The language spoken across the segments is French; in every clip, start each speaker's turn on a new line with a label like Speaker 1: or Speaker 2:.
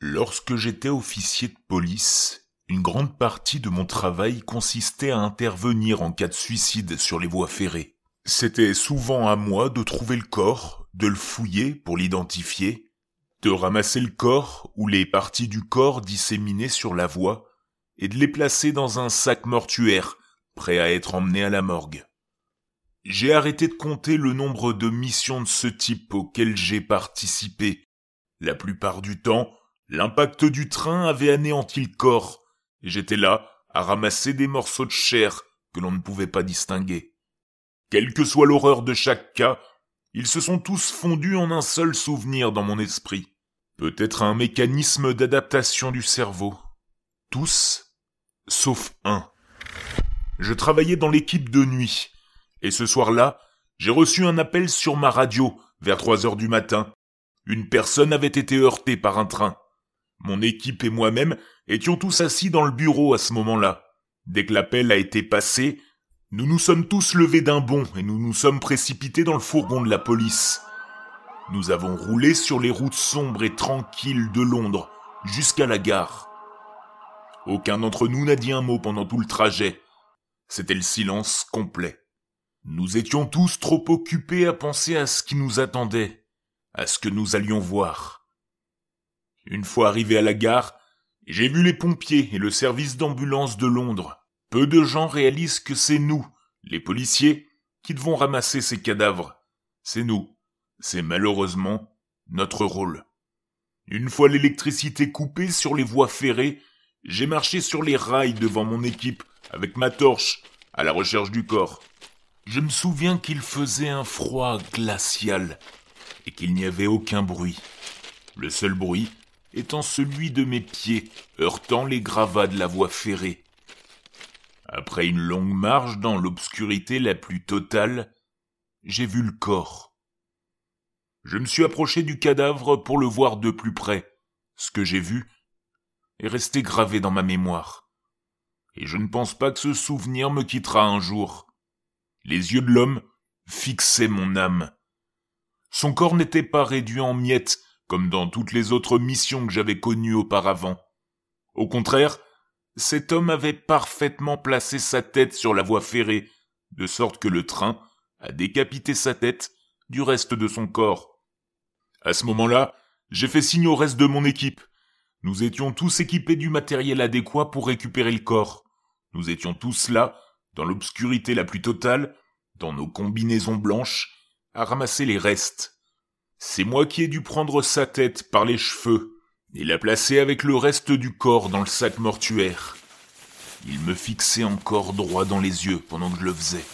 Speaker 1: Lorsque j'étais officier de police, une grande partie de mon travail consistait à intervenir en cas de suicide sur les voies ferrées. C'était souvent à moi de trouver le corps, de le fouiller pour l'identifier, de ramasser le corps ou les parties du corps disséminées sur la voie et de les placer dans un sac mortuaire prêt à être emmené à la morgue. J'ai arrêté de compter le nombre de missions de ce type auxquelles j'ai participé. La plupart du temps, l'impact du train avait anéanti le corps, et j'étais là à ramasser des morceaux de chair que l'on ne pouvait pas distinguer. Quelle que soit l'horreur de chaque cas, ils se sont tous fondus en un seul souvenir dans mon esprit. Peut-être un mécanisme d'adaptation du cerveau. Tous, sauf un. Je travaillais dans l'équipe de nuit, et ce soir-là, j'ai reçu un appel sur ma radio, vers trois heures du matin. Une personne avait été heurtée par un train. Mon équipe et moi-même étions tous assis dans le bureau à ce moment-là. Dès que l'appel a été passé, nous nous sommes tous levés d'un bond et nous nous sommes précipités dans le fourgon de la police. Nous avons roulé sur les routes sombres et tranquilles de Londres jusqu'à la gare. Aucun d'entre nous n'a dit un mot pendant tout le trajet. C'était le silence complet. Nous étions tous trop occupés à penser à ce qui nous attendait, à ce que nous allions voir. Une fois arrivé à la gare, j'ai vu les pompiers et le service d'ambulance de Londres. Peu de gens réalisent que c'est nous, les policiers, qui devons ramasser ces cadavres. C'est nous. C'est malheureusement notre rôle. Une fois l'électricité coupée sur les voies ferrées, j'ai marché sur les rails devant mon équipe avec ma torche, à la recherche du corps. Je me souviens qu'il faisait un froid glacial et qu'il n'y avait aucun bruit. Le seul bruit étant celui de mes pieds heurtant les gravats de la voie ferrée. Après une longue marche dans l'obscurité la plus totale, j'ai vu le corps. Je me suis approché du cadavre pour le voir de plus près. Ce que j'ai vu est resté gravé dans ma mémoire et je ne pense pas que ce souvenir me quittera un jour. Les yeux de l'homme fixaient mon âme. Son corps n'était pas réduit en miettes comme dans toutes les autres missions que j'avais connues auparavant. Au contraire, cet homme avait parfaitement placé sa tête sur la voie ferrée, de sorte que le train a décapité sa tête du reste de son corps. À ce moment-là, j'ai fait signe au reste de mon équipe. Nous étions tous équipés du matériel adéquat pour récupérer le corps. Nous étions tous là, dans l'obscurité la plus totale, dans nos combinaisons blanches, à ramasser les restes. C'est moi qui ai dû prendre sa tête par les cheveux et la placer avec le reste du corps dans le sac mortuaire. Il me fixait encore droit dans les yeux pendant que je le faisais.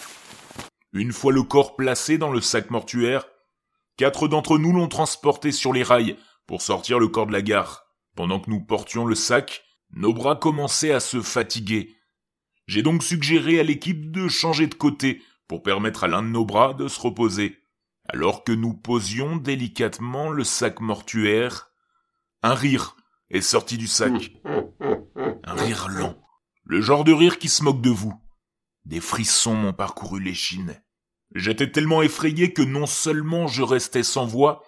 Speaker 1: Une fois le corps placé dans le sac mortuaire, quatre d'entre nous l'ont transporté sur les rails pour sortir le corps de la gare. Pendant que nous portions le sac, nos bras commençaient à se fatiguer j'ai donc suggéré à l'équipe de changer de côté pour permettre à l'un de nos bras de se reposer. Alors que nous posions délicatement le sac mortuaire, un rire est sorti du sac. Un rire lent. Le genre de rire qui se moque de vous. Des frissons m'ont parcouru l'échine. J'étais tellement effrayé que non seulement je restais sans voix,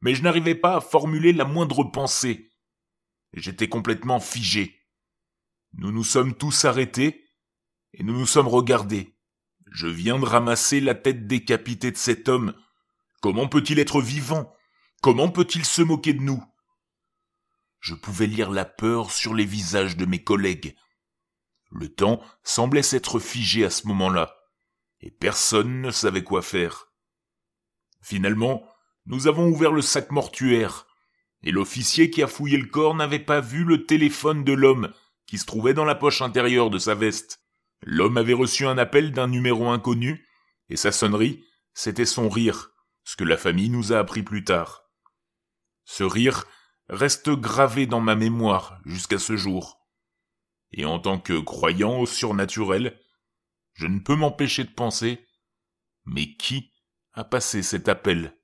Speaker 1: mais je n'arrivais pas à formuler la moindre pensée. J'étais complètement figé. Nous nous sommes tous arrêtés et nous nous sommes regardés. Je viens de ramasser la tête décapitée de cet homme. Comment peut-il être vivant? Comment peut-il se moquer de nous? Je pouvais lire la peur sur les visages de mes collègues. Le temps semblait s'être figé à ce moment-là, et personne ne savait quoi faire. Finalement, nous avons ouvert le sac mortuaire, et l'officier qui a fouillé le corps n'avait pas vu le téléphone de l'homme qui se trouvait dans la poche intérieure de sa veste. L'homme avait reçu un appel d'un numéro inconnu, et sa sonnerie, c'était son rire, ce que la famille nous a appris plus tard. Ce rire reste gravé dans ma mémoire jusqu'à ce jour. Et en tant que croyant au surnaturel, je ne peux m'empêcher de penser, mais qui a passé cet appel?